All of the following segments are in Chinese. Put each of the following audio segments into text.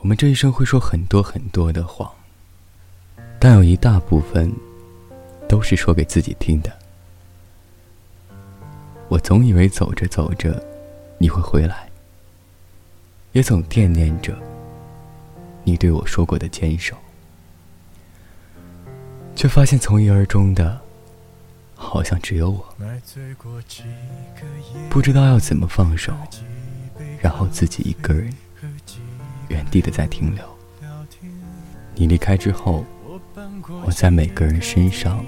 我们这一生会说很多很多的谎，但有一大部分都是说给自己听的。我总以为走着走着你会回来，也总惦念着你对我说过的坚守，却发现从一而终的，好像只有我。不知道要怎么放手，然后自己一个人。原地的在停留。你离开之后，我在每个人身上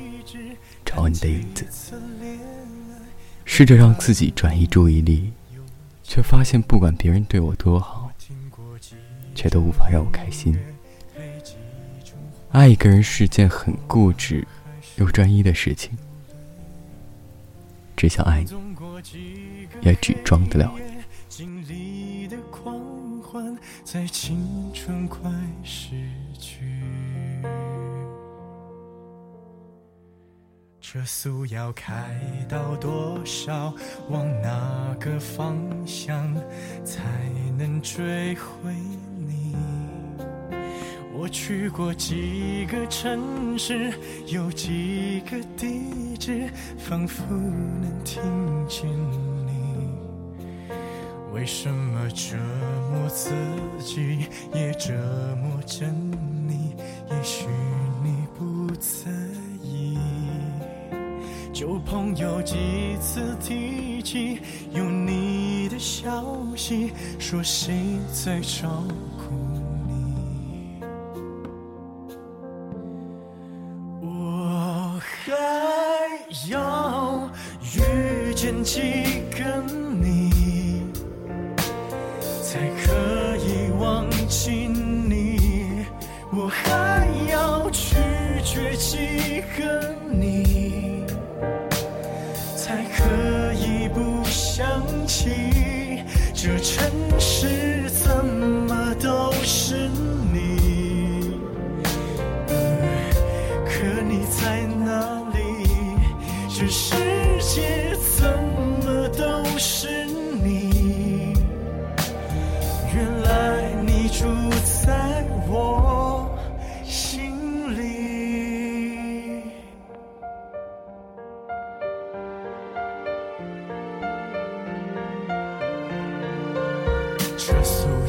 找你的影子，试着让自己转移注意力，却发现不管别人对我多好，却都无法让我开心。爱一个人是件很固执又专一的事情，只想爱你，也只装得了在青春快逝去，车速要开到多少？往哪个方向才能追回你？我去过几个城市，有几个地址，仿佛能听见。为什么折磨自己，也折磨着你？也许你不在意。旧朋友几次提起有你的消息，说谁在照顾你？我还要遇见几个你？才可以忘记你，我还要拒绝几个你，才可以不想起这城市怎么都是你。可你在哪里？这世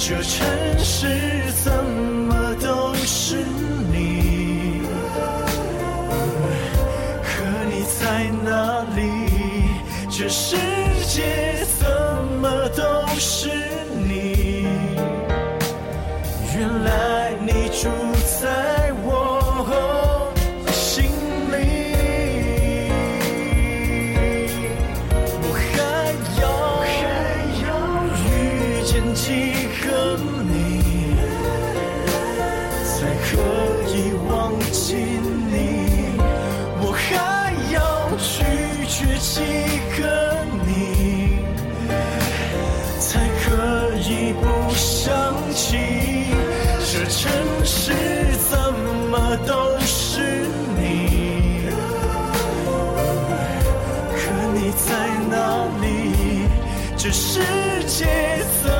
这城市怎么都是你？可你在哪里？这世界怎么都是你？原来你住却契合你，才可以不想起。这城市怎么都是你？可你在哪里？这世界怎？